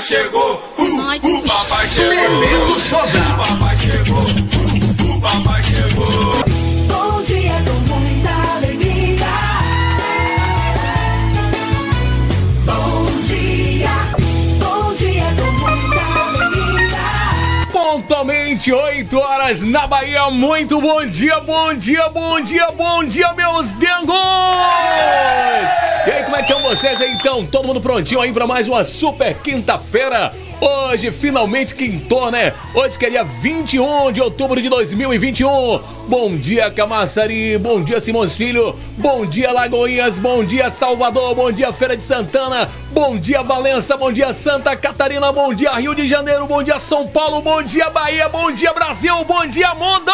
papai chegou, uh, Ai, o papai chegou. O papai chegou, 28 horas na Bahia. Muito bom dia, bom dia, bom dia, bom dia, meus dengos! E aí, como é que estão vocês aí, então? Todo mundo prontinho aí para mais uma super quinta-feira? Hoje, finalmente quintou, né? Hoje que é dia 21 de outubro de 2021. Bom dia, Camaçari. Bom dia, Simões Filho. Bom dia, Lagoinhas. Bom dia, Salvador. Bom dia, Feira de Santana. Bom dia, Valença. Bom dia, Santa Catarina. Bom dia, Rio de Janeiro. Bom dia, São Paulo. Bom dia, Bahia. Bom dia, Brasil. Bom dia, mundo!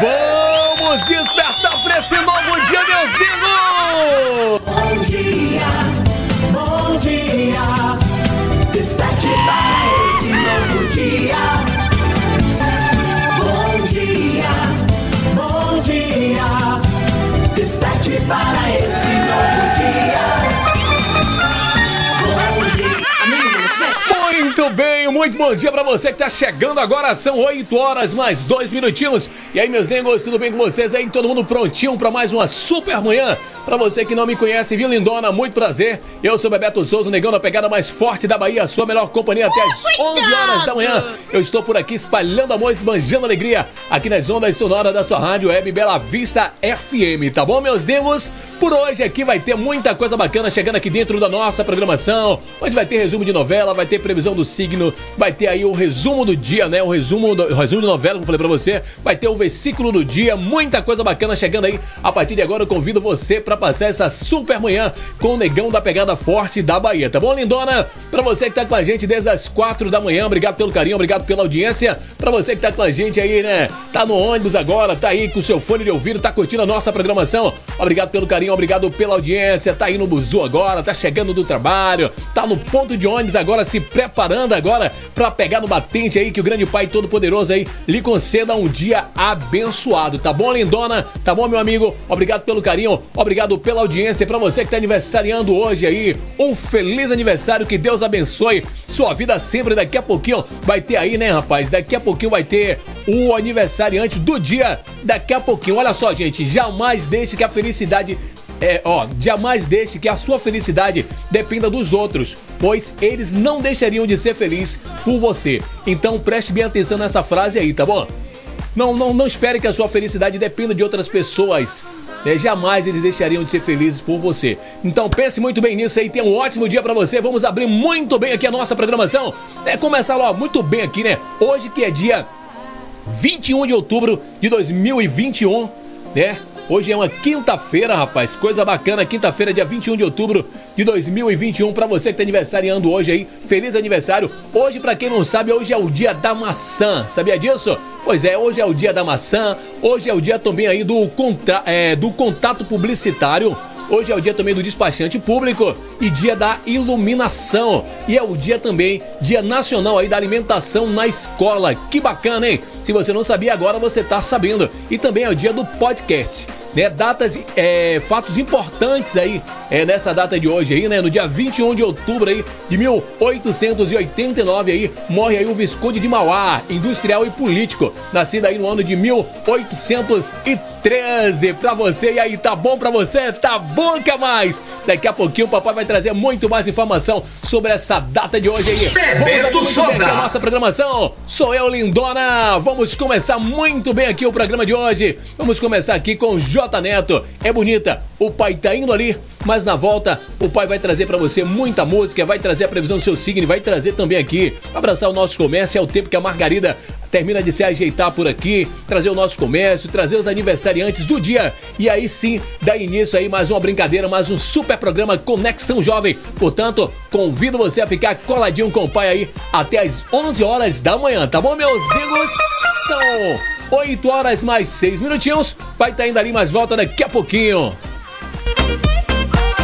Vamos despertar para esse novo dia, meus amigos! Bom dia, muito bom dia pra você que tá chegando agora. São 8 horas mais 2 minutinhos. E aí, meus negros, tudo bem com vocês aí? Todo mundo prontinho pra mais uma super manhã? Pra você que não me conhece, viu, lindona? Muito prazer. Eu sou Bebeto Souza, negão da pegada mais forte da Bahia, sua melhor companhia até as 11 horas da manhã. Eu estou por aqui espalhando amor, esbanjando alegria aqui nas ondas sonoras da sua rádio web Bela Vista FM, tá bom, meus negros? Por hoje aqui vai ter muita coisa bacana chegando aqui dentro da nossa programação. Onde vai ter resumo de novela, vai ter previsão do signo, vai ter aí o resumo do dia, né? O resumo, do, o resumo de novela, como eu falei pra você. Vai ter o versículo do dia, muita coisa bacana chegando aí. A partir de agora eu convido você pra passar essa super manhã com o negão da pegada forte da Bahia, tá bom, lindona? Pra você que tá com a gente desde as quatro da manhã, obrigado pelo carinho, obrigado pela audiência. Pra você que tá com a gente aí, né? Tá no ônibus agora, tá aí com o seu fone de ouvido, tá curtindo a nossa programação. Obrigado pelo carinho, obrigado pela audiência. Tá aí no buzu agora, tá chegando do trabalho, tá no ponto de ônibus agora, se preparando agora pra pegar no batente aí que o grande Pai Todo-Poderoso aí lhe conceda um dia abençoado, tá bom, lindona? Tá bom, meu amigo? Obrigado pelo carinho, obrigado pela audiência. Pra você que tá aniversariando hoje aí, um feliz aniversário, que Deus abençoe sua vida sempre. Daqui a pouquinho vai ter aí, né, rapaz? Daqui a pouquinho vai ter o aniversariante do dia. Daqui a pouquinho, olha só, gente, jamais deixe que a felicidade é, ó, jamais deixe que a sua felicidade dependa dos outros, pois eles não deixariam de ser felizes por você. Então preste bem atenção nessa frase aí, tá bom? Não, não, não espere que a sua felicidade dependa de outras pessoas. né? Jamais eles deixariam de ser felizes por você. Então pense muito bem nisso aí. Tenha um ótimo dia pra você. Vamos abrir muito bem aqui a nossa programação. É começar logo muito bem aqui, né? Hoje que é dia 21 de outubro de 2021, né? Hoje é uma quinta-feira, rapaz. Coisa bacana, quinta-feira, dia 21 de outubro de 2021. Pra você que tá aniversariando hoje aí, feliz aniversário. Hoje, pra quem não sabe, hoje é o dia da maçã. Sabia disso? Pois é, hoje é o dia da maçã. Hoje é o dia também aí do, contra... é, do contato publicitário. Hoje é o dia também do despachante público e dia da iluminação. E é o dia também, dia nacional aí da alimentação na escola. Que bacana, hein? Se você não sabia, agora você tá sabendo. E também é o dia do podcast. Né, datas, é, fatos importantes aí é, nessa data de hoje aí, né? No dia 21 de outubro aí de 1889 aí, morre aí o Visconde de Mauá, industrial e político, nascido aí no ano de 1813. Pra você, e aí, tá bom pra você? Tá bom que é mais? Daqui a pouquinho o papai vai trazer muito mais informação sobre essa data de hoje aí. Vamos abrir a nossa programação. Sou eu, Lindona. Vamos começar muito bem aqui o programa de hoje. Vamos começar aqui com J Neto. É bonita. O pai tá indo ali, mas na volta o pai vai trazer pra você muita música, vai trazer a previsão do seu signo, vai trazer também aqui abraçar o nosso comércio. É o tempo que a Margarida termina de se ajeitar por aqui, trazer o nosso comércio, trazer os aniversariantes do dia e aí sim dá início aí mais uma brincadeira, mais um super programa Conexão Jovem. Portanto, convido você a ficar coladinho com o pai aí até as 11 horas da manhã, tá bom, meus amigos? São 8 horas mais 6 minutinhos. Vai estar tá indo ali, mas volta daqui a pouquinho.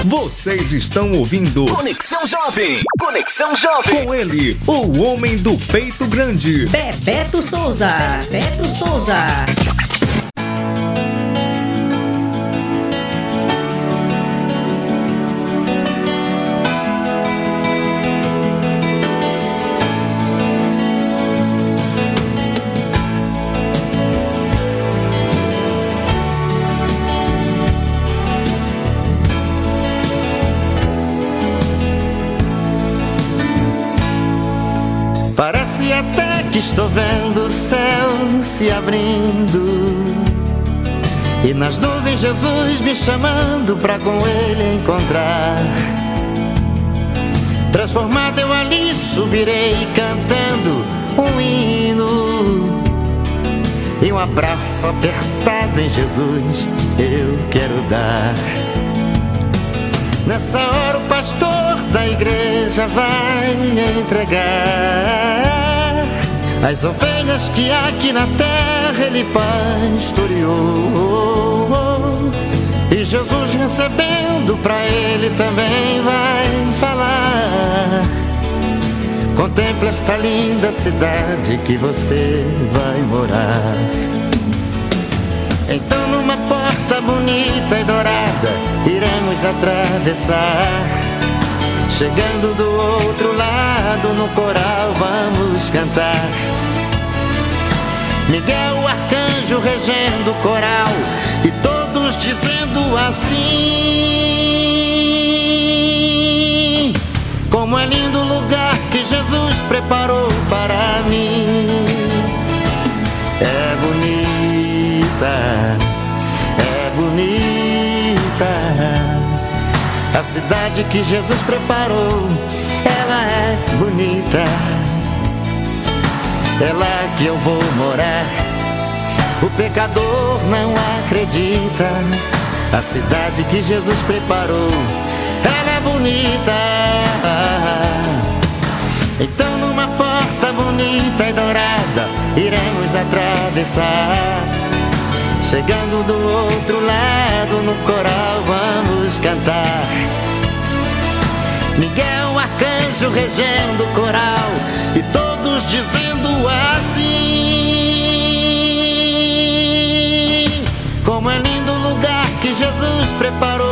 Vocês estão ouvindo Conexão Jovem. Conexão Jovem. com ele, o homem do peito grande. Bebeto Souza. Bebeto Souza. Que estou vendo o céu se abrindo. E nas nuvens Jesus me chamando pra com ele encontrar. Transformado eu ali subirei cantando um hino. E um abraço apertado em Jesus eu quero dar. Nessa hora o pastor da igreja vai entregar as ovelhas que aqui na terra ele pastoreou. E Jesus recebendo pra ele também vai falar. Contemple esta linda cidade que você vai morar. Então numa porta bonita e dourada iremos atravessar. Chegando do outro lado no coral vamos cantar. Miguel arcanjo regendo o coral e todos dizendo assim: Como é lindo o lugar que Jesus preparou para mim. É bonita, é bonita. A cidade que Jesus preparou, ela é bonita. É lá que eu vou morar. O pecador não acredita. A cidade que Jesus preparou, ela é bonita. Então, numa porta bonita e dourada, iremos atravessar. Chegando do outro lado, no coral vamos cantar. Miguel, arcanjo, regendo o coral, e todos dizendo assim: Como é lindo o lugar que Jesus preparou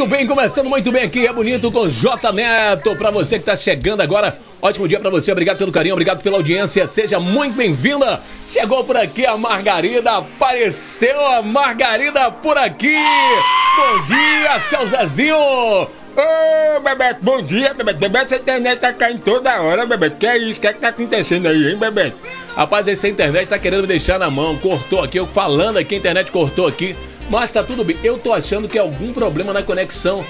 Muito bem, começando muito bem aqui, é bonito com J Neto. Pra você que tá chegando agora, ótimo dia pra você, obrigado pelo carinho, obrigado pela audiência, seja muito bem-vinda. Chegou por aqui a Margarida, apareceu a Margarida por aqui. Bom dia, seu Zezinho! Ô, Bebeto, bom dia, Bebeto. Bebeto, essa internet tá caindo toda hora, Bebeto. Que é isso? O que é que tá acontecendo aí, hein, Bebeto? Rapaz, essa internet tá querendo me deixar na mão. Cortou aqui, eu falando aqui, a internet cortou aqui. Mas tá tudo bem. Eu tô achando que é algum problema na conexão.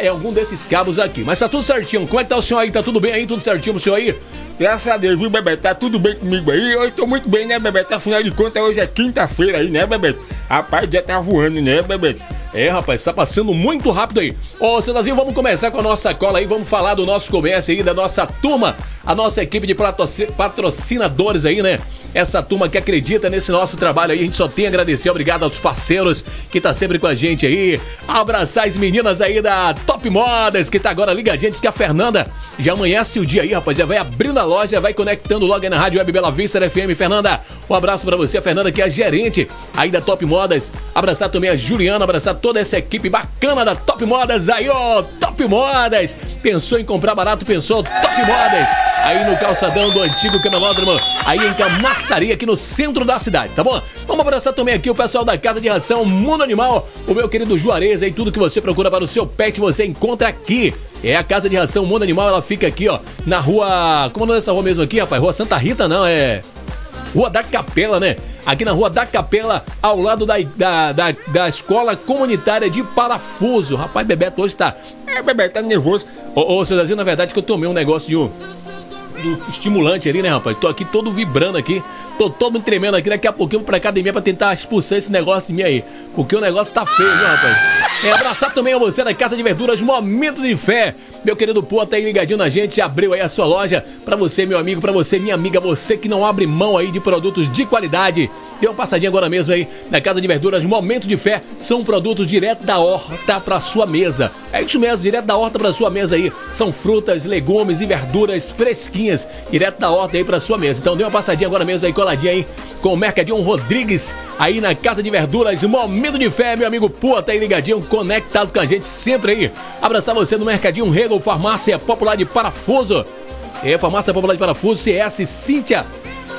É algum desses cabos aqui. Mas tá tudo certinho. Como é que tá o senhor aí? Tá tudo bem aí? Tudo certinho pro senhor aí? Graças a Deus, viu, Bebeto? Tá tudo bem comigo aí? Eu tô muito bem, né, Bebeto? Afinal de contas, hoje é quinta-feira aí, né, Bebeto? Rapaz, já tá voando, né, Bebeto? É, rapaz, tá passando muito rápido aí. Ô, Cedazinho, vamos começar com a nossa cola aí, vamos falar do nosso comércio aí, da nossa turma, a nossa equipe de patroci- patrocinadores aí, né? Essa turma que acredita nesse nosso trabalho aí, a gente só tem a agradecer, obrigado aos parceiros que tá sempre com a gente aí. Abraçar as meninas aí da Top Modas, que tá agora ligadinha, diz que a Fernanda já amanhece o dia aí, rapaz, já vai abrindo a loja, vai conectando logo aí na Rádio Web Bela Vista FM. Fernanda, um abraço pra você, a Fernanda que é a gerente aí da Top Modas. Abraçar também a Juliana, abraçar toda essa equipe bacana da Top Modas aí, ó. Top Modas. Pensou em comprar barato, pensou Top Modas. Aí no calçadão do antigo camelódromo, aí em Camaçaria, aqui no centro da cidade, tá bom? Vamos abraçar também aqui o pessoal da Casa de Ração Mundo Animal, o meu querido Juarez aí, tudo que você procura para o seu pet, você encontra aqui. É a Casa de Ração Mundo Animal, ela fica aqui, ó, na rua. Como não é essa rua mesmo aqui, rapaz? Rua Santa Rita, não, é. Rua da Capela, né? Aqui na Rua da Capela, ao lado da, da, da, da Escola Comunitária de Parafuso. Rapaz, Bebeto hoje tá. É, Bebeto tá nervoso. Ô, ô, na verdade que eu tomei um negócio de um. Estimulante ali, né, rapaz? Tô aqui todo vibrando aqui. Tô todo tremendo aqui. Daqui a pouquinho vou pra academia pra tentar expulsar esse negócio de mim aí. Porque o negócio tá feio, viu, rapaz? É abraçar também a você da Casa de Verduras Momento de Fé. Meu querido Pô, tá aí ligadinho na gente. Abriu aí a sua loja. Pra você, meu amigo, pra você, minha amiga, você que não abre mão aí de produtos de qualidade. Dê uma passadinha agora mesmo aí na Casa de Verduras Momento de Fé. São produtos direto da horta pra sua mesa. É isso mesmo, direto da horta pra sua mesa aí. São frutas, legumes e verduras fresquinhas. Direto da horta aí pra sua mesa. Então dê uma passadinha agora mesmo aí coladinha aí com o Mercadinho Rodrigues aí na Casa de Verduras. Momento de Fé, meu amigo Pô, tá aí ligadinho, conectado com a gente sempre aí. Abraçar você no Mercadinho Rego Farmácia Popular de Parafuso. É, Farmácia Popular de Parafuso, CS Cíntia.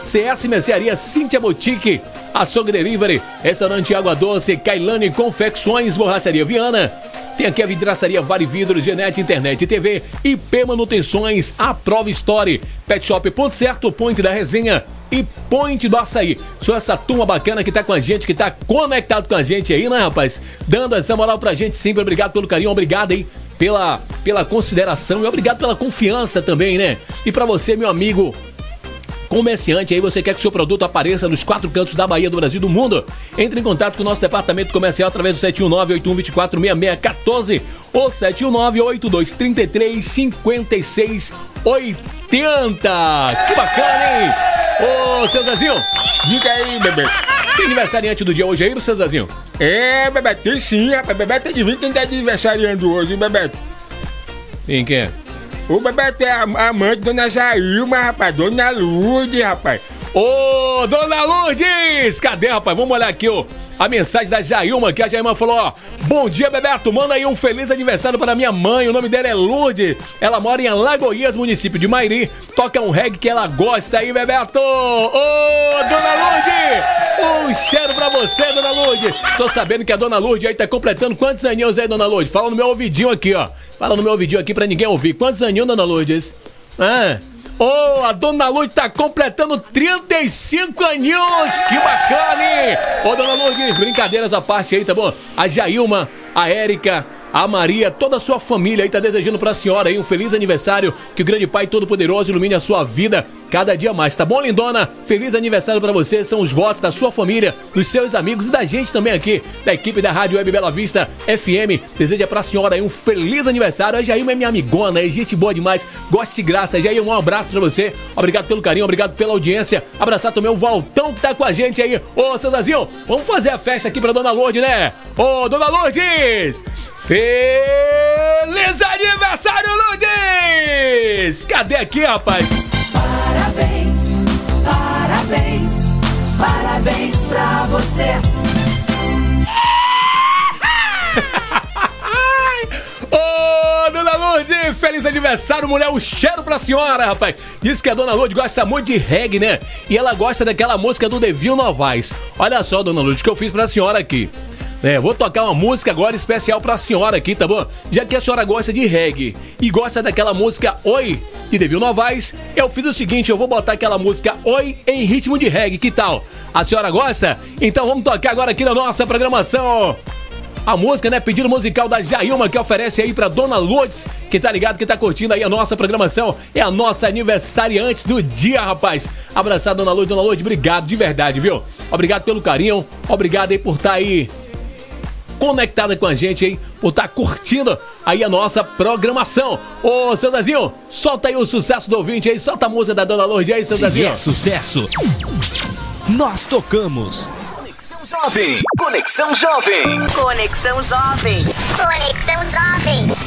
CS Mercearia Cíntia Boutique. Açougue Delivery, Restaurante Água Doce, Cailane Confecções, Borracharia Viana. Tem aqui a vidraçaria Vale Vidro, Genete Internet TV, IP Manutenções, a Prova Story, Pet Shop Ponto Certo, Ponte da Resenha e Point do Açaí. Só essa turma bacana que tá com a gente, que tá conectado com a gente aí, né, rapaz? Dando essa moral pra gente sempre. Obrigado pelo carinho, obrigado aí pela, pela consideração e obrigado pela confiança também, né? E pra você, meu amigo, comerciante aí, você quer que seu produto apareça nos quatro cantos da Bahia, do Brasil do mundo? Entre em contato com o nosso departamento comercial através do 719-8124-6614 ou 719-8233-5680. Que bacana, hein? Ô, seu Zezinho, Diga aí, bebê. Tem aniversariante do dia hoje aí, seu Zezinho? É, Bebeto, tem sim, rapaz. Bebeto, adivinha quem tá aniversariando hoje, Bebeto? Quem que é? O Bebeto é a de Dona Jailma, rapaz. Dona Lourdes, rapaz. Ô, Dona Lourdes! Cadê, rapaz? Vamos olhar aqui, ó. A mensagem da Jailma, que a Jailma falou, ó. Bom dia, Bebeto. Manda aí um feliz aniversário para minha mãe. O nome dela é Lourdes. Ela mora em Alagoinhas, município de Mairi. Toca um reggae que ela gosta aí, Bebeto. Ô, Dona Lourdes! Um cheiro pra você, Dona Lourdes. Tô sabendo que a Dona Lourdes aí tá completando quantos aninhos aí, Dona Lourdes? Fala no meu ouvidinho aqui, ó. Fala no meu ouvidinho aqui pra ninguém ouvir. Quantos aninhos, Dona Lourdes? Ah... Ô, a Dona Lourdes tá completando 35 aninhos! Que bacana, hein? Ô, Dona Lourdes, brincadeiras à parte aí, tá bom? A Jailma, a Érica, a Maria, toda a sua família aí tá desejando pra senhora aí um feliz aniversário. Que o grande Pai Todo-Poderoso ilumine a sua vida cada dia mais, tá bom, lindona? Feliz aniversário pra você, são os votos da sua família, dos seus amigos e da gente também aqui, da equipe da Rádio Web Bela Vista FM. Deseja pra senhora aí um feliz aniversário. A Jailma é minha amigona aí, gente boa demais, goste de graça. Jailma, um abraço pra você, obrigado pelo carinho, obrigado pela audiência. Abraçar também o Valtão que tá com a gente aí. Ô, seu Zazinho, vamos fazer a festa aqui pra Dona Lourdes, né? Ô, Dona Lourdes! Feliz aniversário, Lourdes! Cadê aqui, rapaz? Parabéns, parabéns, parabéns pra você. Ô, Dona Lourdes, feliz aniversário, mulher. Um cheiro pra senhora, rapaz. Diz que a Dona Lourdes gosta muito de reggae, né? E ela gosta daquela música do Devil Novaes. Olha só, Dona Lourdes, que eu fiz pra senhora aqui. É, vou tocar uma música agora especial pra senhora aqui, tá bom? Já que a senhora gosta de reggae e gosta daquela música Oi, de Devil Novaes, eu fiz o seguinte, eu vou botar aquela música Oi em ritmo de reggae, que tal? A senhora gosta? Então vamos tocar agora aqui na nossa programação. A música, né? Pedido musical da Jailma que oferece aí pra Dona Lourdes, que tá ligado, que tá curtindo aí a nossa programação. É a nossa aniversariante do dia, rapaz. Abraçar Dona Lourdes, Dona Lourdes, obrigado de verdade, viu? Obrigado pelo carinho, obrigado aí por estar aí conectada com a gente, hein? Por estar curtindo aí a nossa programação. Ô, seu Zezinho, solta aí o sucesso do ouvinte aí, solta a música da Dona Lourdes aí, seu Se Zezinho. é sucesso, nós tocamos. Jovem. Conexão Jovem. Conexão Jovem. Conexão Jovem.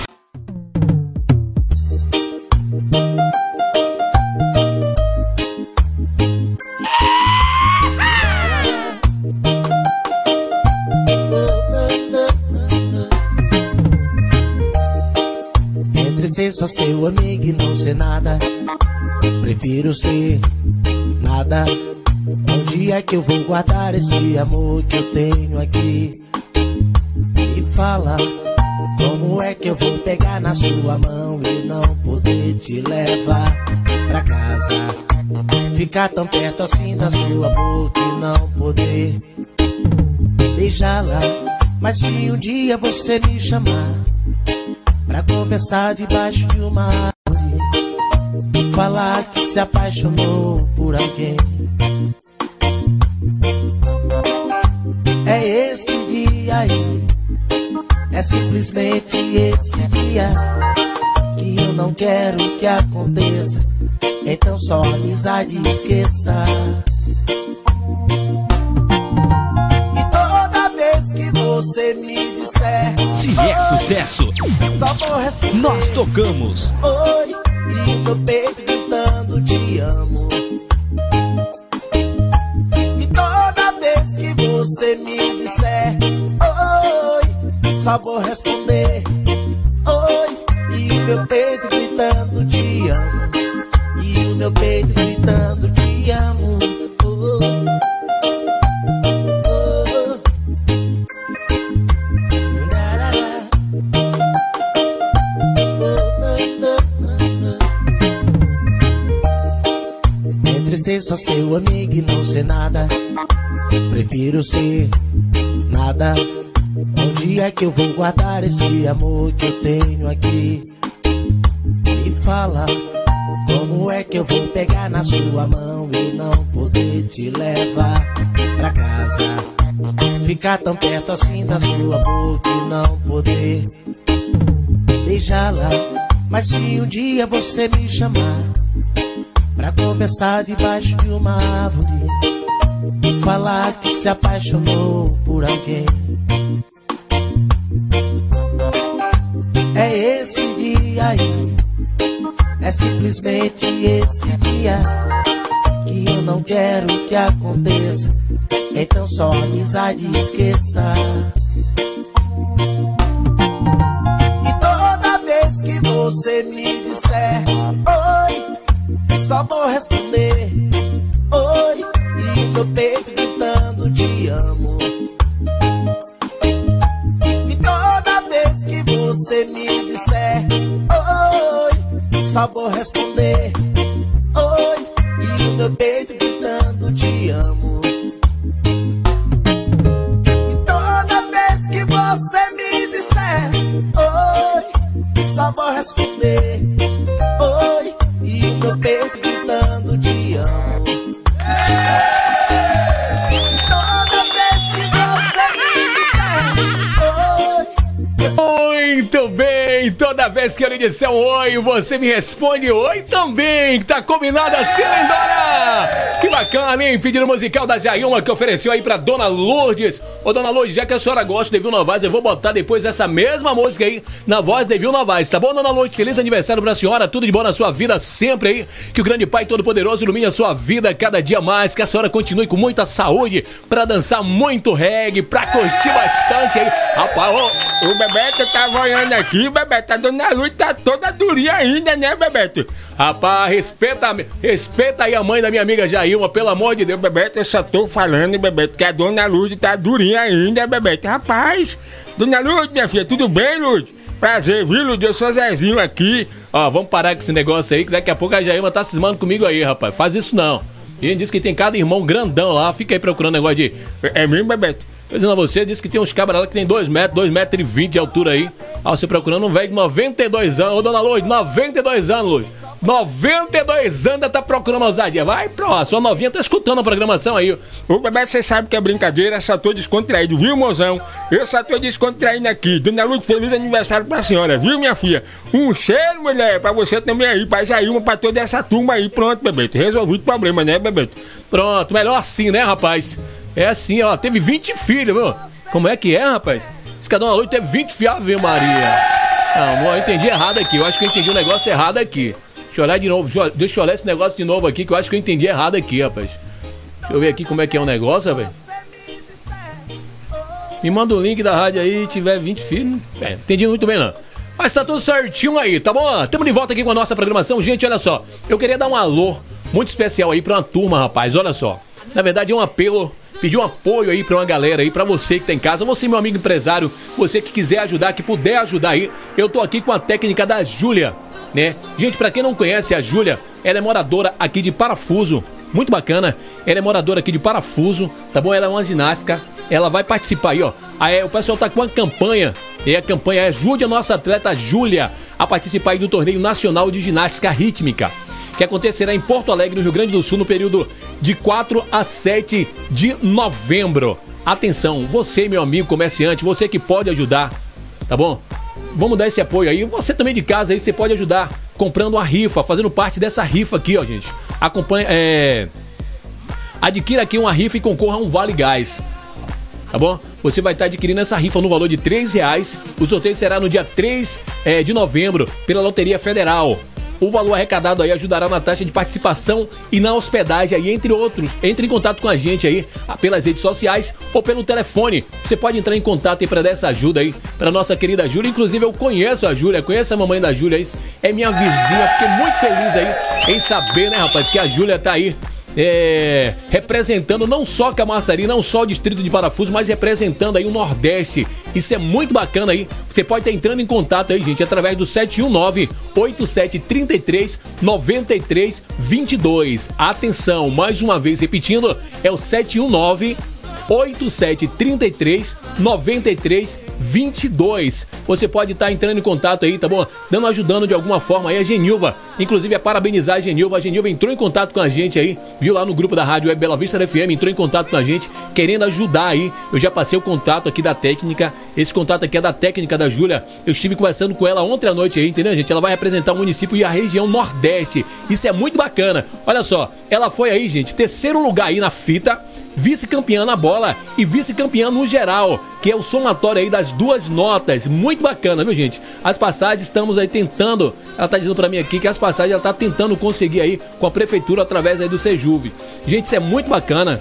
Ser só seu amigo e não ser nada. Prefiro ser nada. Onde é que eu vou guardar esse amor que eu tenho aqui? Me fala, como é que eu vou pegar na sua mão e não poder te levar pra casa? Ficar tão perto assim da sua boca e não poder beijá-la. Mas se um dia você me chamar pra conversar debaixo de uma árvore falar que se apaixonou por alguém, é esse dia aí, é simplesmente esse dia que eu não quero que aconteça. Então só amizade esqueça. Se é sucesso, responder nós tocamos. Oi, e meu peito gritando te amo. E toda vez que você me disser oi, só vou prefiro ser nada. Onde é que eu vou guardar esse amor que eu tenho aqui? Me fala, como é que eu vou pegar na sua mão e não poder te levar pra casa? Ficar tão perto assim da sua boca e não poder beijá-la. Mas se um dia você me chamar pra conversar debaixo de uma árvore falar que se apaixonou por alguém, é esse dia aí, é simplesmente esse dia que eu não quero que aconteça. Então só amizade esqueça. E toda vez que você me disser oi, só vou responder oi, e meu peito vou responder. Oi, e o meu peito que disser um oi, você me responde oi também. Tá combinado assim, lindona? Que bacana, hein? Pedido musical da Jailma que ofereceu aí pra Dona Lourdes. Ô, Dona Lourdes, já que a senhora gosta de Vil Novaes, eu vou botar depois essa mesma música aí na voz de Vil Novaes, tá bom, Dona Lourdes? Feliz aniversário pra senhora, tudo de bom na sua vida sempre aí. Que o grande Pai Todo-Poderoso ilumine a sua vida cada dia mais. Que a senhora continue com muita saúde pra dançar muito reggae, pra curtir bastante aí. Rapaz, ô, O Bebeto tava olhando aqui, Bebeto, a dona Luz tá toda durinha ainda, né, Bebeto? Rapaz, respeita, respeita aí a mãe da minha amiga Jailma, pelo amor de Deus. Bebeto, eu só tô falando, Bebeto, que a dona Luz tá durinha ainda, Bebeto. Rapaz, dona Luz, minha filha, tudo bem, Luz? Prazer, viu, Luz? Eu sou Zezinho aqui. Ó, vamos parar com esse negócio aí, que daqui a pouco a Jailma tá cismando comigo aí, rapaz. Faz isso não. E ele disse que tem cada irmão grandão lá, fica aí procurando negócio de. É mesmo, Bebeto? Tô dizendo a você, disse que tem uns cabras lá que tem 2 metros, 2 metros e 20 de altura aí. Ah, você procurando um velho de 92 anos. Ô, dona Lourdes, 92 anos, Lourdes. 92 anos, tá procurando ousadia. Vai, pro, sua novinha tá escutando a programação aí. Ô, Bebeto, você sabe que é brincadeira, só tô descontraído, viu, mozão? Eu só tô descontraindo aqui. Dona Luz, feliz aniversário pra senhora, viu, minha filha? Um cheiro, mulher, pra você também aí, pra Jailma, pra toda essa turma aí. Pronto, Bebeto, resolvido o problema, né, Bebeto? Pronto, melhor assim, né, rapaz? É assim, ó, teve 20 filhos, viu? Como é que é, rapaz? Diz que a dona teve 20 filhos, Ave Maria. Não, eu entendi errado aqui. Eu acho que eu entendi um negócio errado aqui. Deixa eu olhar de novo. Deixa eu- olhar esse negócio de novo aqui, que eu acho que eu entendi errado aqui, rapaz. Deixa eu ver aqui como é que é o negócio, velho. Me manda o link da rádio aí, tiver 20 filhos. É, entendi muito bem, não. Mas tá tudo certinho aí, tá bom? Tamo de volta aqui com a nossa programação. Gente, olha só. Eu queria dar um alô muito especial aí pra uma turma, rapaz. Olha só. Na verdade, é um apelo pedir um apoio aí pra uma galera aí, pra você que tá em casa, você, meu amigo empresário, você que quiser ajudar, que puder ajudar aí, eu tô aqui com a técnica da Júlia, né? Gente, pra quem não conhece a Júlia, ela é moradora aqui de Parafuso, muito bacana. Ela é moradora aqui de Parafuso, tá bom? Ela é uma ginástica, ela vai participar aí, ó. Aí, o pessoal tá com uma campanha, e a campanha é Ajude a nossa atleta Júlia a participar aí do torneio nacional de ginástica rítmica que acontecerá em Porto Alegre, no Rio Grande do Sul, no período de 4 a 7 de novembro. Atenção, você, meu amigo comerciante, você que pode ajudar, tá bom? Vamos dar esse apoio aí. Você também de casa aí, você pode ajudar comprando uma rifa, fazendo parte dessa rifa aqui, ó, gente. Acompanha, é... Adquira aqui uma rifa e concorra a um Vale Gás. Tá bom? Você vai estar adquirindo essa rifa no valor de 3 reais. O sorteio será no dia 3 é, de novembro pela Loteria Federal. O valor arrecadado aí ajudará na taxa de participação e na hospedagem aí, entre outros. Entre em contato com a gente aí pelas redes sociais ou pelo telefone. Você pode entrar em contato aí para dar essa ajuda aí para nossa querida Júlia. Inclusive eu conheço a Júlia, conheço a mamãe da Júlia, é minha vizinha. Fiquei muito feliz aí em saber, né, rapaz, que a Júlia tá aí é, representando não só Camaçari, não só o distrito de Parafuso, mas representando aí o Nordeste. Isso é muito bacana aí. Você pode estar entrando em contato aí, gente, através do 719 8733 9322. Atenção, mais uma vez repetindo, é o 719 8733 93 22. Você pode estar tá entrando em contato aí, tá bom? Dando ajudando de alguma forma aí a Genilva. Inclusive é parabenizar a Genilva. A Genilva entrou em contato com a gente aí, viu lá no grupo da rádio Web Bela Vista FM, entrou em contato com a gente, querendo ajudar aí. Eu já passei o contato aqui da técnica. Esse contato aqui é da técnica da Júlia. Eu estive conversando com ela ontem à noite aí, entendeu, gente? Ela vai representar o município e a região Nordeste. Isso é muito bacana. Olha só, ela foi aí, gente, terceiro lugar aí na fita vice-campeã na bola e vice-campeã no geral, que é o somatório aí das duas notas. Muito bacana, viu, gente? As passagens estamos aí tentando, ela tá dizendo para mim aqui que as passagens ela tá tentando conseguir aí com a prefeitura através aí do Sejuve. Gente, isso é muito bacana.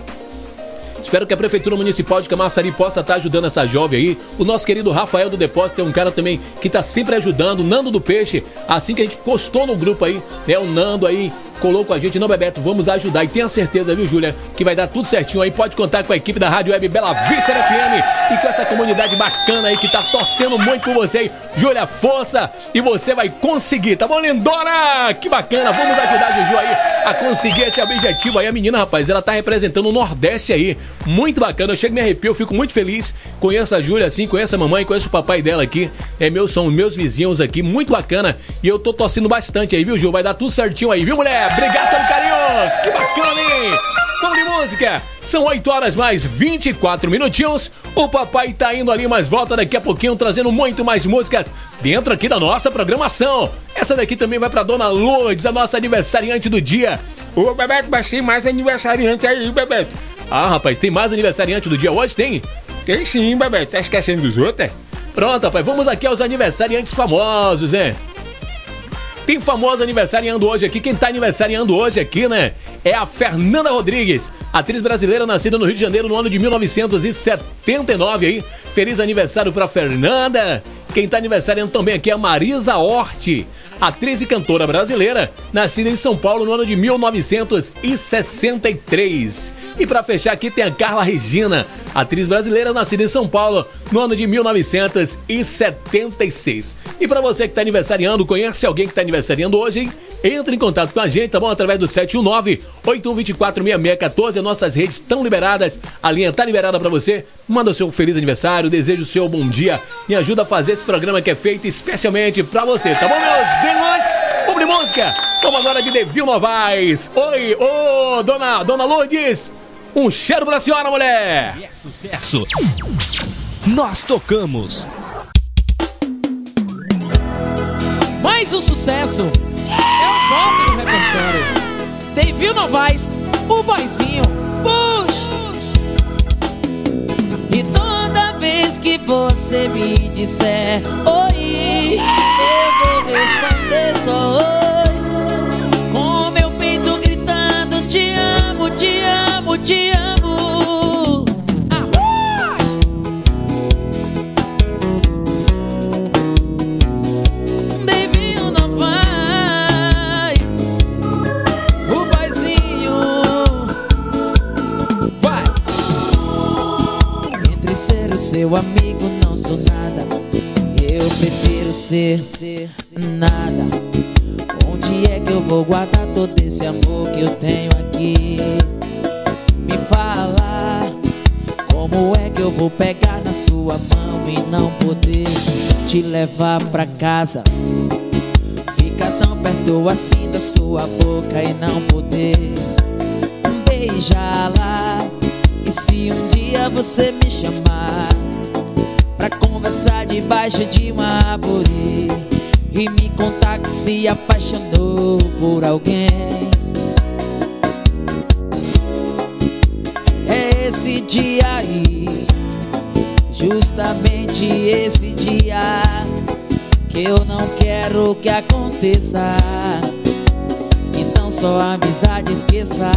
Espero que a Prefeitura Municipal de Camaçari possa estar ajudando essa jovem aí. O nosso querido Rafael do Depósito é um cara também que está sempre ajudando. O Nando do Peixe, assim que a gente postou no grupo aí, né? O Nando aí colou com a gente. Não, Bebeto, vamos ajudar. E tenha certeza, viu, Júlia, que vai dar tudo certinho aí. Pode contar com a equipe da Rádio Web Bela Vista FM e com essa comunidade bacana aí que tá torcendo muito por você aí. Júlia, força e você vai conseguir, tá bom, lindona? Que bacana, vamos ajudar a Juju aí a conseguir esse objetivo aí. A menina, rapaz, ela tá representando o Nordeste aí. Muito bacana, eu chego me arrepio, eu fico muito feliz. Conheço a Júlia assim, conheço a mamãe, conheço o papai dela aqui. É meus, são meus vizinhos aqui, muito bacana. E eu tô torcendo bastante aí, viu, Ju? Vai dar tudo certinho aí, viu, mulher? Obrigado pelo carinho! Que bacana, hein? Vamos de música! São 8 horas mais 24 minutinhos. O papai tá indo ali, mas volta daqui a pouquinho trazendo muito mais músicas dentro aqui da nossa programação. Essa daqui também vai pra Dona Lourdes, a nossa aniversariante do dia. Ô, Bebeto, tem mais aniversariante aí, Bebeto. Ah, rapaz, tem mais aniversariante do dia hoje? Tem? Tem sim, Bebeto. Tá esquecendo dos outros, é? Pronto, rapaz, vamos aqui aos aniversariantes famosos, né? Tem famoso aniversariando hoje aqui. Quem tá aniversariando hoje aqui, né? É a Fernanda Rodrigues, atriz brasileira nascida no Rio de Janeiro no ano de 1979 aí. Feliz aniversário pra Fernanda. Quem tá aniversariando também aqui é a Marisa Hort, atriz e cantora brasileira, nascida em São Paulo no ano de 1963. E para fechar aqui tem a Carla Regina, atriz brasileira nascida em São Paulo no ano de 1976. E para você que tá aniversariando, conhece alguém que tá aniversariando hoje, hein? Entre em contato com a gente, tá bom? Através do 719-8124-6614. Nossas redes estão liberadas. A linha tá liberada para você. Manda o seu feliz aniversário, desejo o seu bom dia. Me ajuda a fazer esse programa que é feito especialmente para você, tá bom, meus demônios? Vamos de música. Vamos agora de Devil Novaes. Oi, ô, dona, dona Lourdes. Um cheiro pra senhora, mulher. É sucesso. Nós tocamos. Mais um sucesso. É o voto no repertório. Devil Novaes, o boizinho. Push! E toda vez que você me disser oi, eu vou responder ter só hoje. Com meu peito gritando: Te amo, te amo, te amo. seu amigo ser, nada. Onde é que eu vou guardar todo esse amor que eu tenho aqui? Me fala, como é que eu vou pegar na sua mão e não poder te levar pra casa? Fica tão perto assim da sua boca e não poder beijá-la. E se um dia você me chamar pra conversar debaixo de uma árvore e me contar que se apaixonou por alguém, é esse dia aí, justamente esse dia que eu não quero que aconteça. Então só amizade esqueça.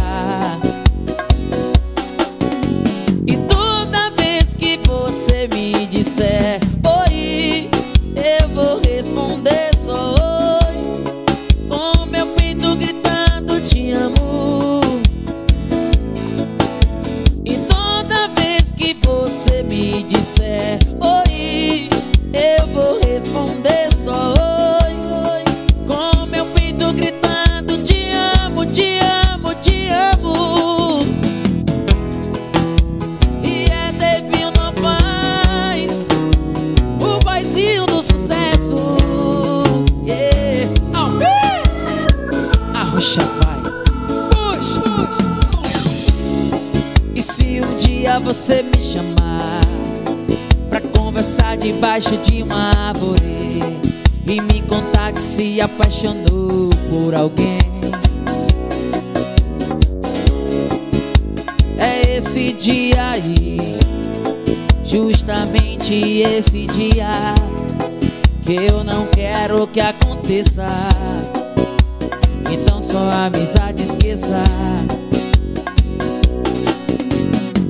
Apaixonou por alguém? É esse dia aí, justamente esse dia que eu não quero que aconteça. Então só a amizade esqueça.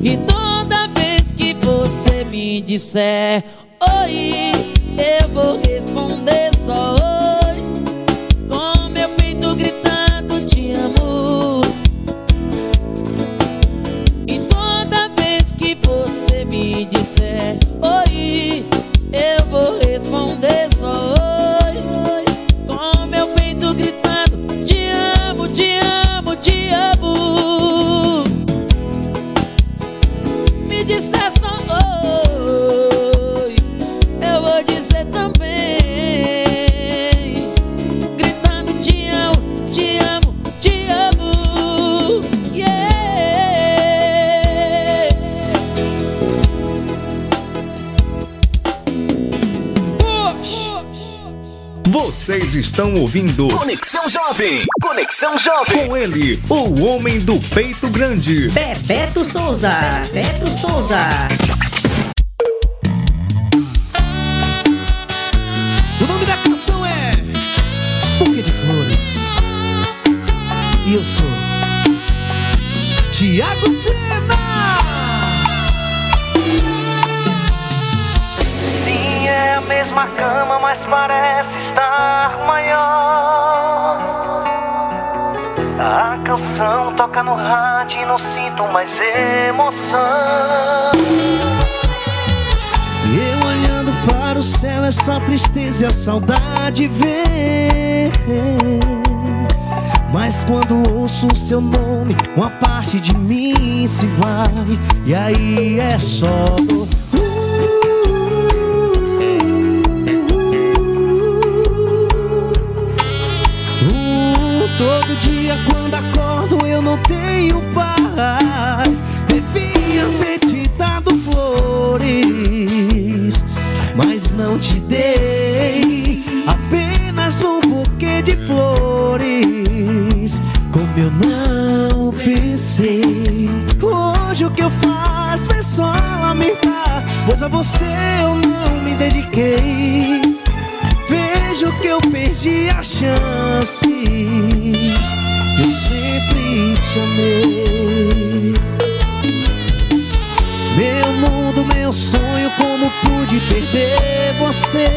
E toda vez que você me disser Vocês estão ouvindo Conexão Jovem. Conexão Jovem. Com ele, o homem do peito grande. Bebeto Souza. Bebeto Souza. O nome da canção é Buquê de Flores. E eu sou Tiago Sena. Sim, é a mesma cama, mas parece toca no rádio e não sinto mais emoção. Eu olhando para o céu é só tristeza e a saudade vem. Mas quando ouço o seu nome, uma parte de mim se vai. E aí é só não tenho paz. Devia ter te dado flores, mas não te dei apenas um buquê de flores. Como eu não pensei, hoje o que eu faço é só lamentar, pois a você eu não me dediquei. Vejo que eu perdi a chance. Eu sempre te amei. Meu mundo, meu sonho, como pude perder você?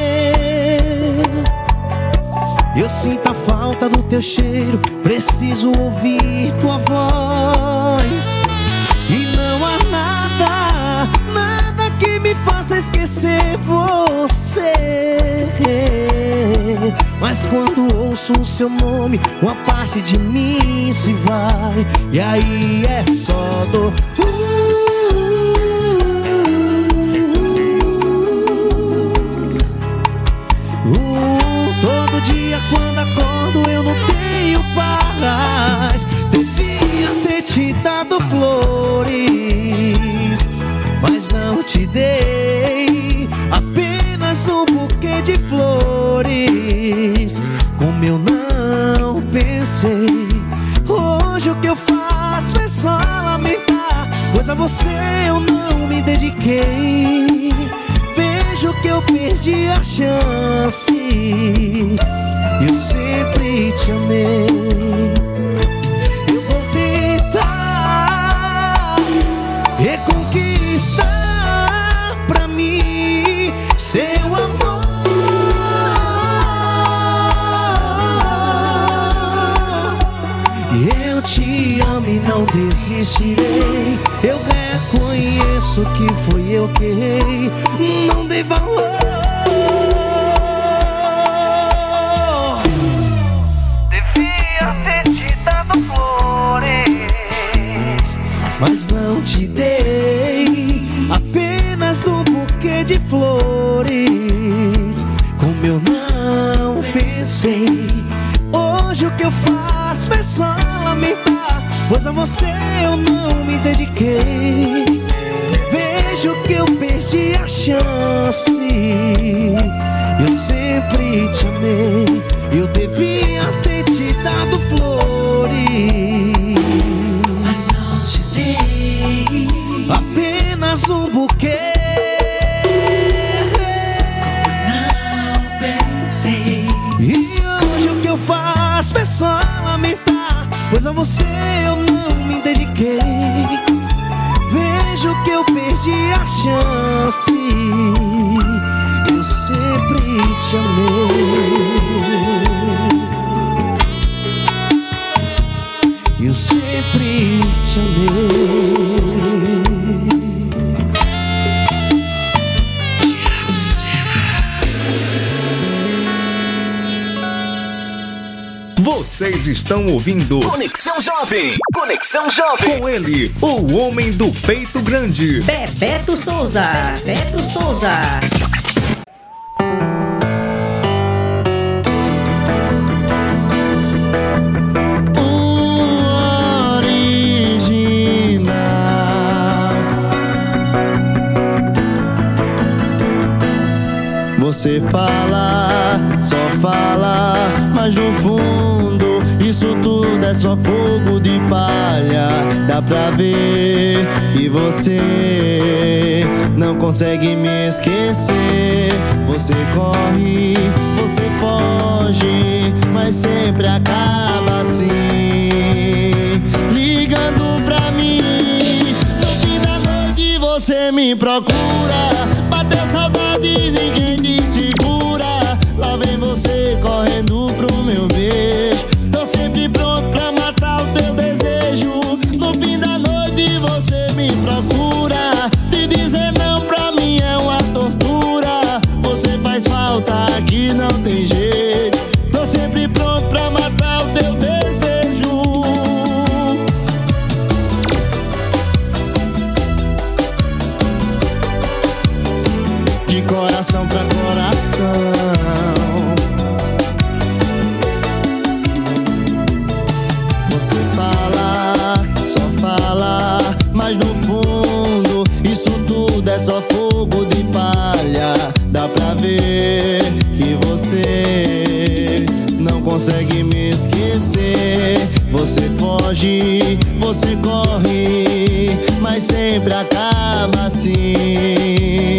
Eu sinto a falta do teu cheiro, preciso ouvir tua voz. E não há nada, esquecer você. Mas quando ouço o seu nome, uma parte de mim se vai. E aí é só dor. Todo dia quando acordo eu não tenho paz Devia ter te dado flores não te dei. Apenas um buquê de flores. Como eu não pensei. Hoje o que eu faço é só lamentar. Pois a você eu não me dediquei. Vejo que eu perdi a chance. Eu sempre te amei. Não desistirei. Eu reconheço que foi eu que errei. Não dei valor. Devia ter te dado flores. mas não te dei apenas um buquê de flores. Como eu não pensei, hoje o que eu faço é só lamentar, pois a você eu não me dediquei. Vejo que eu perdi a chance. Eu sempre te amei, eu devia ter te dado flores. Mas não te dei apenas um buquê. Não pensei. E hoje o que eu faço é só lamentar, pois a você eu dediquei. Vejo que eu perdi a chance. Eu sempre te amei. Eu sempre te amei. Vocês estão ouvindo Conexão Jovem. Conexão Jovem. com ele, o homem do peito grande. Bebeto Souza. Bebeto Souza. Você fala, só fala, mas no fundo só fogo de palha. Dá pra ver que você não consegue me esquecer. Você corre, você foge, mas sempre acaba assim. Ligando pra mim, no fim da noite você me procura. Consegue me esquecer. Você foge, você corre, mas sempre acaba assim.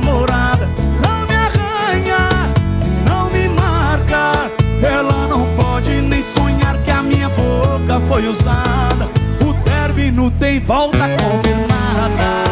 Namorada. Não me arranha, não me marca. Ela não pode nem sonhar que a minha boca foi usada. O término tem volta confirmada.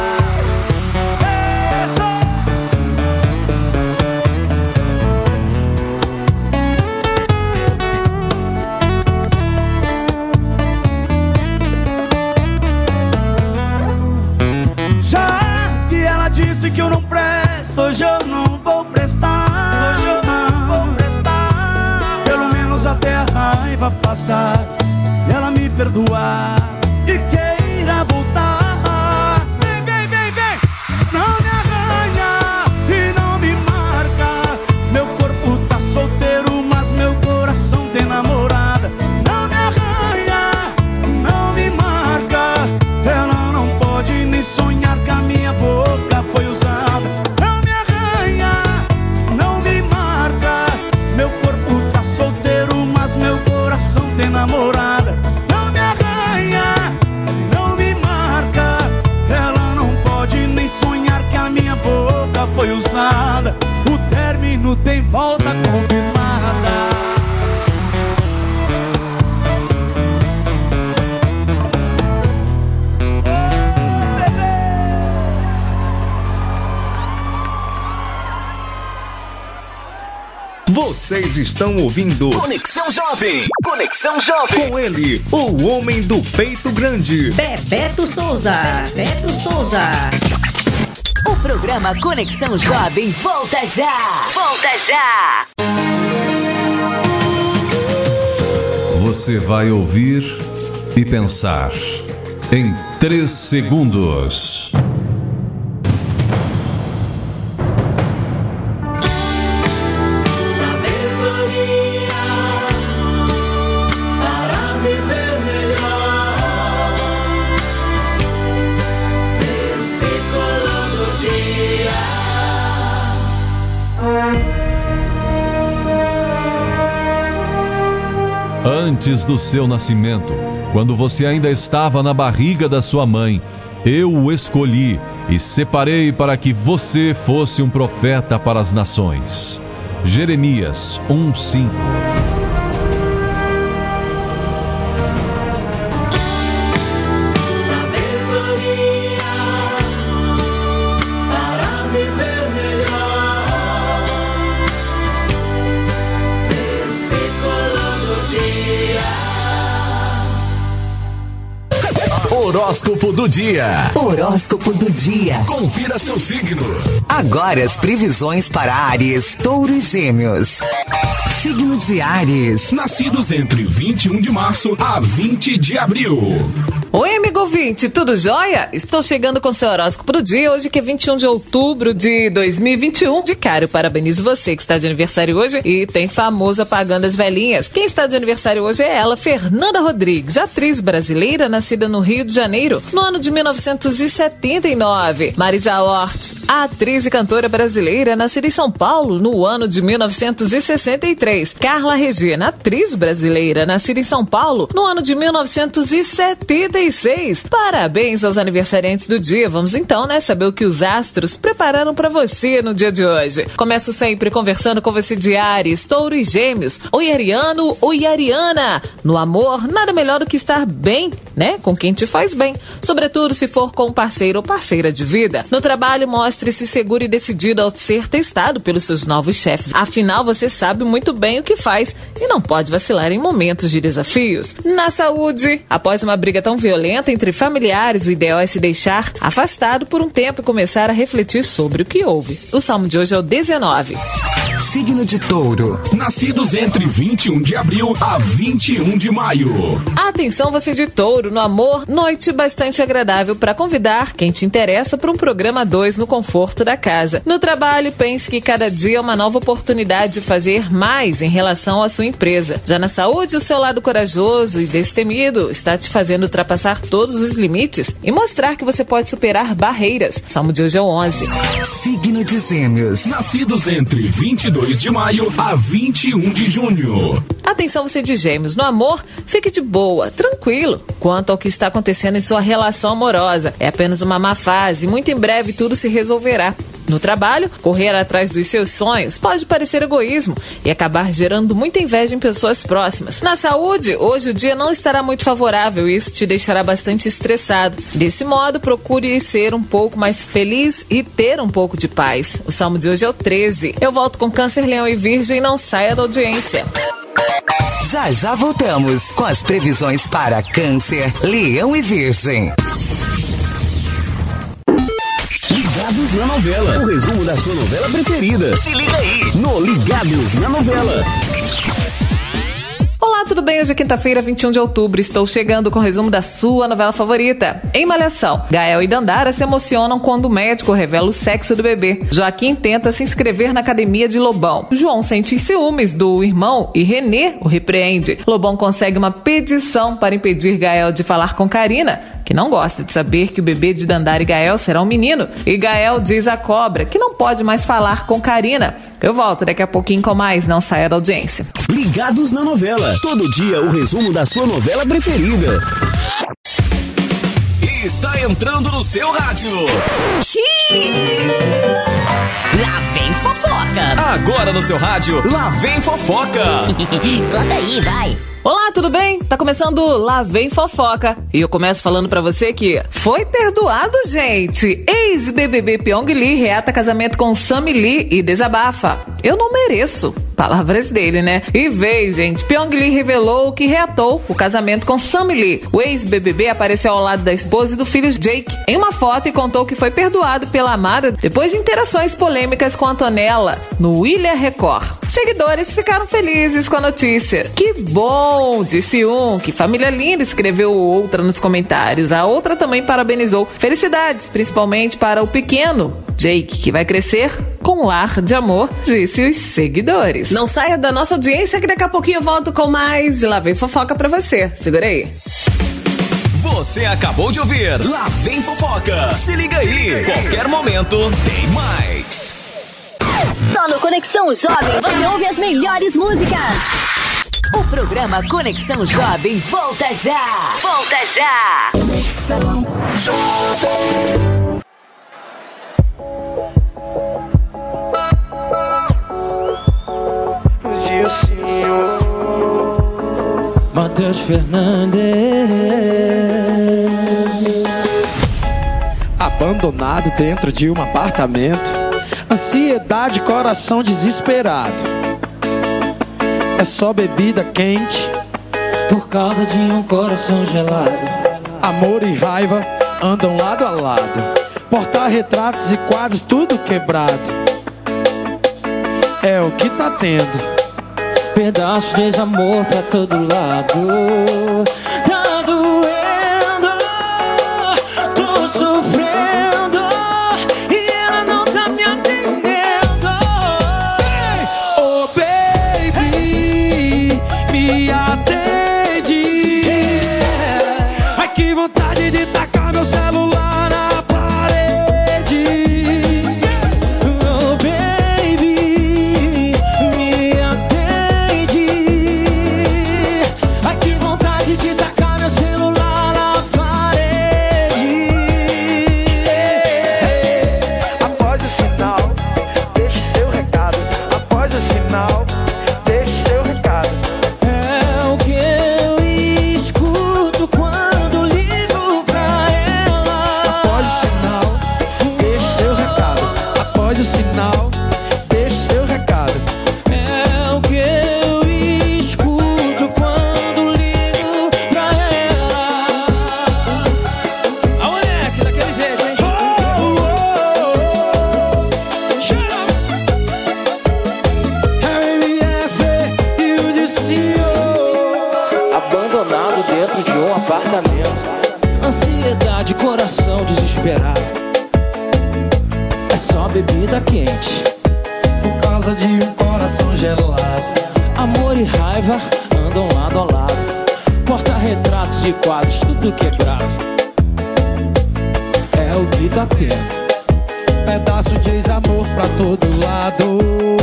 Estão ouvindo Conexão Jovem. Conexão Jovem. com ele, o homem do peito grande. Bebeto Souza. Bebeto Souza. O programa Conexão Jovem volta já. Volta já. Você vai ouvir e pensar em três segundos. Antes do seu nascimento, quando você ainda estava na barriga da sua mãe, eu o escolhi e separei para que você fosse um profeta para as nações. Jeremias 1:5 Horóscopo do dia. Horóscopo do dia. Confira seu signo. Agora as previsões para Ares, Touro e Gêmeos. Signo de Ares. Nascidos entre 21 de março a 20 de abril. Oi, amigo ouvinte, tudo jóia? Estou chegando com seu horóscopo do dia, hoje que é 21 de outubro de 2021. De cara, eu parabenizo você que está de aniversário hoje e tem famoso apagando as velhinhas. Quem está de aniversário hoje é ela, Fernanda Rodrigues, atriz brasileira, nascida no Rio de Janeiro, no ano de 1979. Marisa Hort, atriz e cantora brasileira, nascida em São Paulo, no ano de 1963. Carla Regina, atriz brasileira, nascida em São Paulo, no ano de 1976. Parabéns aos aniversariantes do dia. Vamos então, né, saber o que os astros prepararam para você no dia de hoje. Começo sempre conversando com você de Ares, Touro e Gêmeos. Oi, Ariano, oi, Ariana. No amor, nada melhor do que estar bem né? Com quem te faz bem, sobretudo se for com um parceiro ou parceira de vida. No trabalho, mostre-se seguro e decidido ao ser testado pelos seus novos chefes. Afinal, você sabe muito bem o que faz e não pode vacilar em momentos de desafios. Na saúde, após uma briga tão violenta entre familiares, o ideal é se deixar afastado por um tempo e começar a refletir sobre o que houve. O salmo de hoje é o 19. Signo de Touro. Nascidos entre 21 de abril a 21 de maio. Atenção você de Touro, no amor, noite bastante agradável para convidar quem te interessa para um programa 2 no conforto da casa. No trabalho, pense que cada dia é uma nova oportunidade de fazer mais em relação à sua empresa. Já na saúde, o seu lado corajoso e destemido está te fazendo ultrapassar todos os limites e mostrar que você pode superar barreiras. Salmo de hoje é o 11. Signo de Gêmeos. Nascidos entre 22 de maio a 21 de junho. Atenção você de gêmeos, no amor, fique de boa, tranquilo, quanto ao que está acontecendo em sua relação amorosa. É apenas uma má fase, muito em breve tudo se resolverá. No trabalho, correr atrás dos seus sonhos pode parecer egoísmo e acabar gerando muita inveja em pessoas próximas. Na saúde, hoje o dia não estará muito favorável e isso te deixará bastante estressado. Desse modo, procure ser um pouco mais feliz e ter um pouco de paz. O salmo de hoje é o 13. Eu volto com Câncer, Leão e Virgem, não saia da audiência. Já já voltamos com as previsões para Câncer, Leão e Virgem. Ligados na novela. O resumo da sua novela preferida. Se liga aí no Ligados na novela. Olá, tudo bem? Hoje é quinta-feira, 21 de outubro. Estou chegando com o resumo da sua novela favorita. Em Malhação, Gael e Dandara se emocionam quando o médico revela o sexo do bebê. Joaquim tenta se inscrever na academia de Lobão. João sente ciúmes do irmão e Renê o repreende. Lobão consegue uma petição para impedir Gael de falar com Karina, que não gosta de saber que o bebê de Dandara e Gael será um menino. E Gael diz à cobra que não pode mais falar com Karina. Eu volto daqui a pouquinho com mais, não saia da audiência. Ligados na novela. Todo dia o resumo da sua novela preferida. E está entrando no seu rádio. Lá vem fofoca. Agora no seu rádio, lá vem fofoca. Conta aí, vai. Olá, tudo bem? Tá começando Lá Vem Fofoca. E eu começo falando pra você que foi perdoado, gente. Ex-BBB Pyong Lee reata casamento com Sammy Lee e desabafa. Eu não mereço. Palavras dele, né? E veio, gente. Pyong Lee revelou que reatou o casamento com Sammy Lee. O ex-BBB apareceu ao lado da esposa e do filho Jake em uma foto e contou que foi perdoado pela amada depois de interações polêmicas com Antonella no Ilha Record. Seguidores ficaram felizes com a notícia. Que bom, disse um. Que família linda, escreveu outra nos comentários. A outra também parabenizou. Felicidades, principalmente para o pequeno Jake, que vai crescer com um lar de amor, disse os seguidores. Não saia da nossa audiência que daqui a pouquinho eu volto com mais. Lá vem fofoca pra você. Segura aí. Você acabou de ouvir Lá vem fofoca. Se liga aí. Qualquer momento tem mais. Só no Conexão Jovem você ouve as melhores músicas. O programa Conexão Jovem volta já. Volta já. Conexão Jovem. Matheus Fernandes Abandonado dentro de um apartamento Ansiedade, coração desesperado. É só bebida quente Por causa de um coração gelado. Amor e raiva andam lado a lado. Porta-retratos e quadros tudo quebrado. É o que tá tendo. Pedaços de desamor pra todo lado dentro de um apartamento. Ansiedade, coração desesperado. É só bebida quente. Por causa de um coração gelado. Amor e raiva andam lado a lado. Porta-retratos e quadros, tudo quebrado. É o que tá tendo. Pedaço de ex-amor pra todo lado.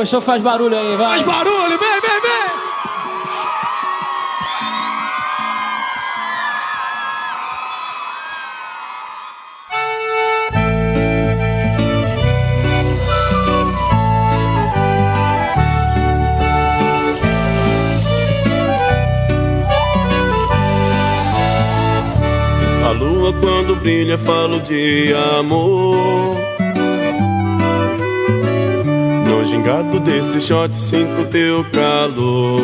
Gostou faz barulho aí, vai. Faz barulho, vem, vem, vem! A lua quando brilha falo de amor No gingado desse shot sinto teu calor.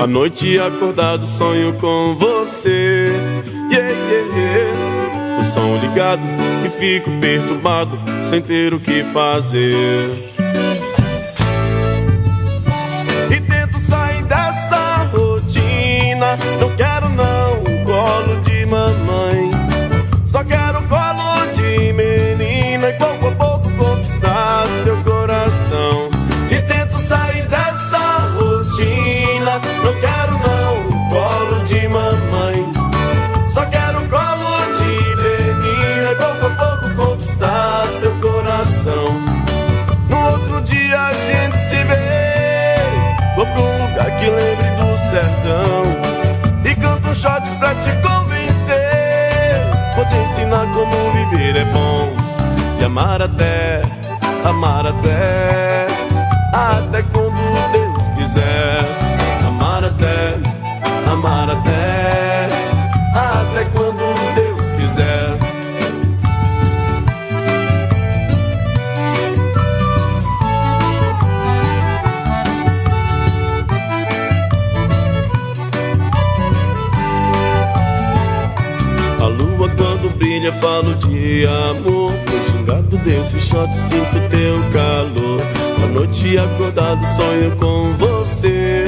À noite acordado sonho com você. Yeah, yeah, yeah. O som ligado e fico perturbado Sem ter o que fazer é bom. E amar até, amar até. Até quando Deus quiser. Amar até, amar até. Até quando Deus quiser. A lua quando brilha falo de amor. No gingado desse shot sinto teu calor. À noite acordado sonho com você.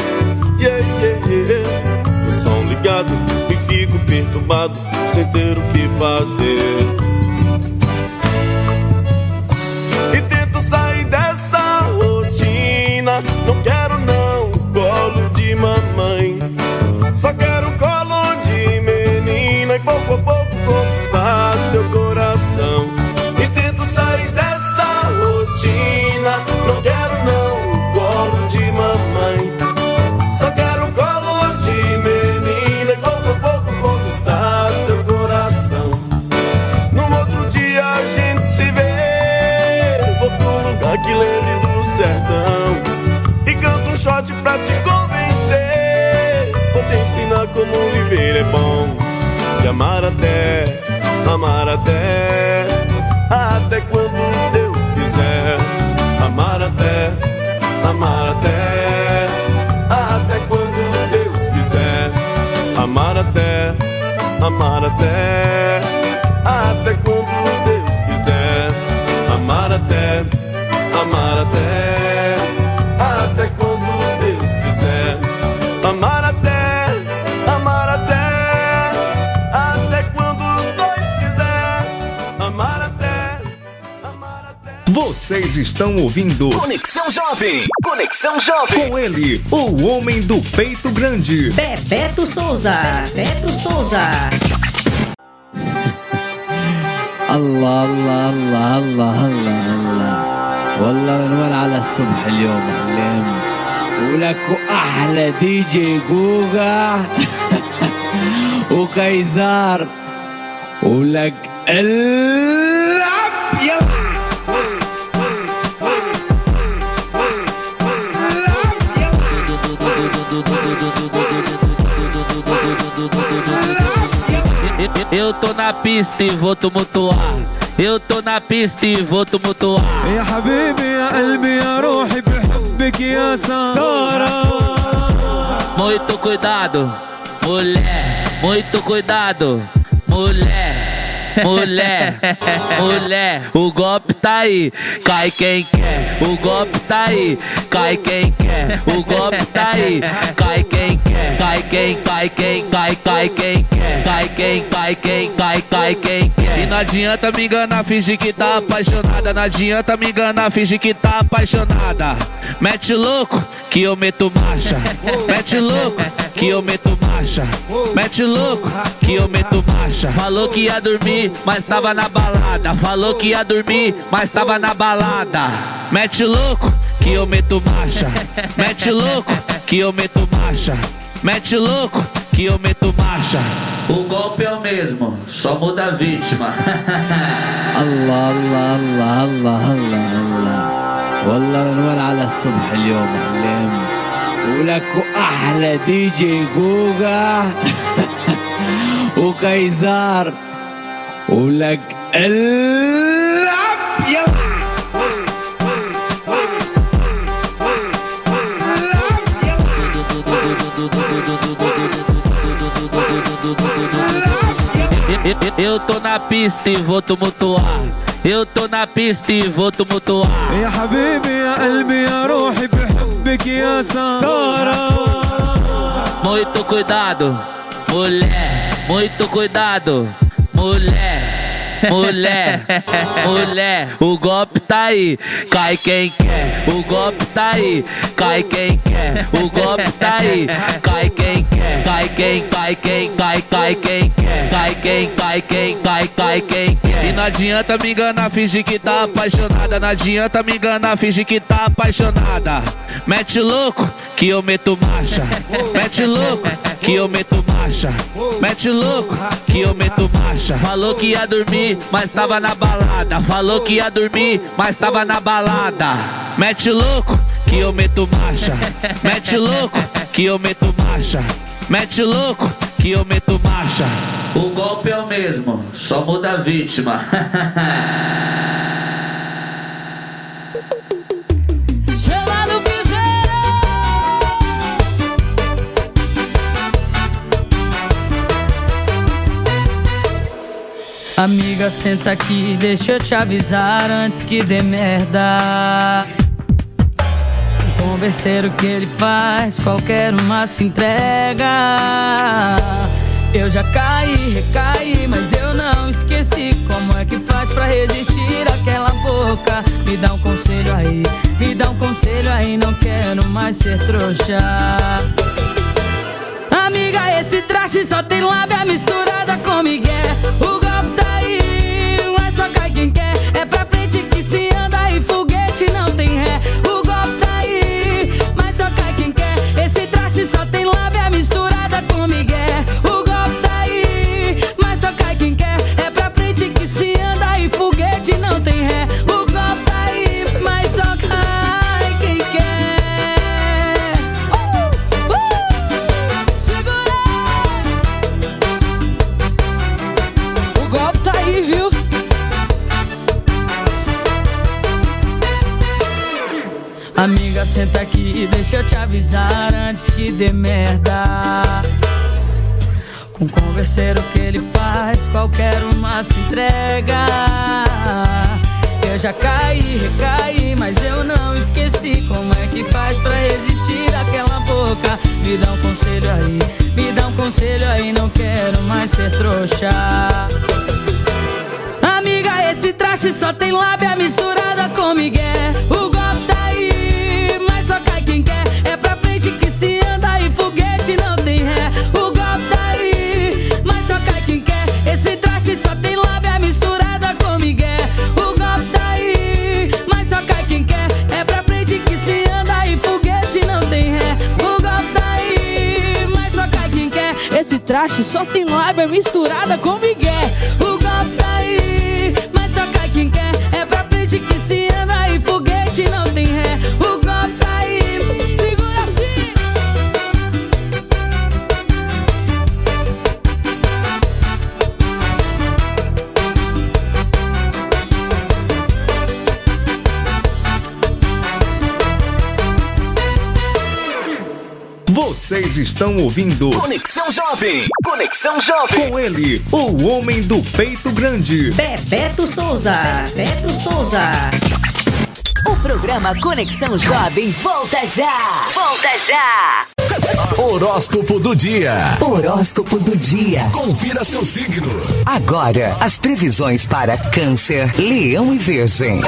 Yeah, yeah, yeah. O som ligado e fico perturbado Sem ter o que fazer amar até, amar até Até quando Deus quiser. Amar até, amar até Até quando Deus quiser. Amar até, amar até Até quando Deus quiser. Amar até, amar até Vocês estão ouvindo Conexão Jovem. Conexão Jovem. com ele, o homem do peito grande. Bebeto Souza. Bebeto Souza. الله الله الله الله الله الله والله نور على الصبح اليوم علم ولك احلى دي جي جوجا وكيزار ولك العب Eu tô na pista e vou tumultuar Eu tô na pista e vou tumultuar يا حبيبي يا قلبي يا روحي بحبك يا سارة Muito cuidado, mulher Muito cuidado, mulher Mulher, mulher, o golpe tá aí, cai quem quer. O golpe tá aí, cai quem quer. O golpe tá aí, cai quem quer. Cai quem, cai quem, cai, cai quem. Cai quem, cai quem, cai, cai quem. E não adianta me enganar, fingir que tá apaixonada. Não adianta me enganar, fingir que tá apaixonada. Mete louco, que eu meto marcha. Mete louco, que eu meto marcha. Mete louco, que eu meto marcha. Falou que ia dormir, mas tava na balada. Falou que ia dormir, mas tava na balada. Mete louco, que eu meto marcha. Mete louco, que eu meto marcha. Mete louco, que eu meto marcha. O golpe é o mesmo, só muda a vítima. الله الله الله الله الله الله والله نور على الصبح اليوم علم ولك احلى دي جي جوجا وكيزار ولك العب يلا Eu tô na pista e vou tumultuar. Eu tô na pista e vou tumultuar. يا حبيبي يا قلبي يا روحي بحبك يا سارة Muito cuidado, mulher. Muito cuidado, mulher. Mulher, mulher, o golpe tá aí, cai quem quer. O golpe tá aí, cai quem quer. O golpe tá aí, cai quem quer. Cai quem, cai quem, cai, cai quem quer. Cai quem, cai quem, cai, cai quem quer. E não adianta me enganar, fingir que tá apaixonada. Não adianta me enganar, fingir que tá apaixonada. Mete louco, que eu meto marcha. Mete louco, que eu meto marcha. Mete louco, que eu meto marcha. Falou que ia dormir, mas tava na balada. Falou que ia dormir, mas tava na balada. Mete louco, que eu meto marcha. Mete louco, que eu meto marcha. Mete louco, que eu meto marcha. O golpe é o mesmo, só muda a vítima. Amiga, senta aqui, deixa eu te avisar antes que dê merda. Um converseiro que ele faz, qualquer uma se entrega. Eu já caí, recaí, mas eu não esqueci como é que faz pra resistir àquela boca. Me dá um conselho aí, me dá um conselho aí, não quero mais ser trouxa. Amiga, esse traste só tem lábia misturada com migué. O dê merda. Com converseiro que ele faz, qualquer uma se entrega. Eu já caí, recaí, mas eu não esqueci como é que faz pra resistir àquela boca. Me dá um conselho aí, me dá um conselho aí, não quero mais ser trouxa. Amiga, esse traste só tem lábia misturada com migué. O Esse traste só tem lábia misturada com migué. Vocês estão ouvindo Conexão Jovem. Conexão Jovem. com ele, o homem do peito grande. Bebeto Souza. Bebeto Souza. O programa Conexão Jovem volta já! Volta já! Horóscopo do dia. Horóscopo do dia. Confira seu signo. Agora, as previsões para Câncer, Leão e Virgem.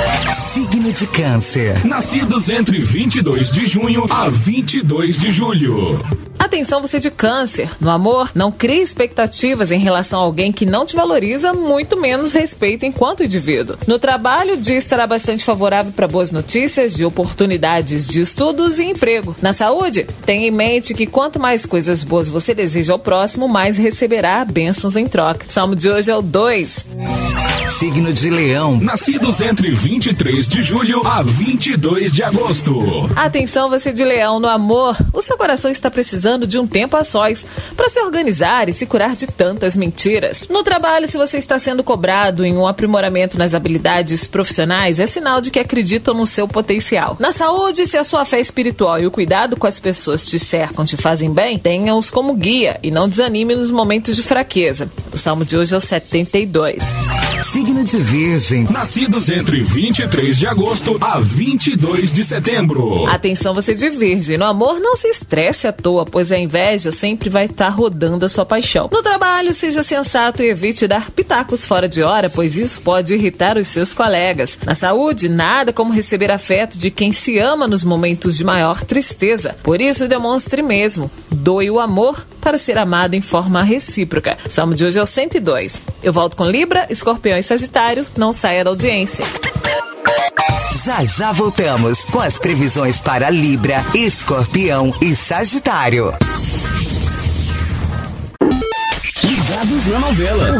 Signo de Câncer. Nascidos entre 22 de junho a 22 de julho. Atenção você de câncer. No amor, não crie expectativas em relação a alguém que não te valoriza, muito menos respeita enquanto indivíduo. No trabalho, o dia estará bastante favorável para boas notícias de oportunidades de estudos e emprego. Na saúde, tenha em mente que quanto mais coisas boas você deseja ao próximo, mais receberá bênçãos em troca. Salmo de hoje é o 2. Signo de Leão. Nascidos entre 23 de julho a 22 de agosto. Atenção você de leão no amor. O seu coração está precisando de um tempo a sós para se organizar e se curar de tantas mentiras. No trabalho, se você está sendo cobrado em um aprimoramento nas habilidades profissionais, é sinal de que acreditam no seu potencial. Na saúde, se a sua fé espiritual e o cuidado com as pessoas te cercam te fazem bem, tenha-os como guia e não desanime nos momentos de fraqueza. O salmo de hoje é o 72. Signo de Virgem. Nascidos entre 23 de agosto a 22 de setembro. Atenção você de virgem. No amor, não se estresse à toa, pois a inveja sempre vai estar rodando a sua paixão. No trabalho, seja sensato e evite dar pitacos fora de hora, pois isso pode irritar os seus colegas. Na saúde, nada como receber afeto de quem se ama nos momentos de maior tristeza. Por isso, demonstre mesmo. Doe o amor para ser amado em forma recíproca. O salmo de hoje é o 102. Eu volto com Libra, Escorpião e Sagitário. Não saia da audiência. Já já voltamos com as previsões para Libra, Escorpião e Sagitário. Ligados na novela.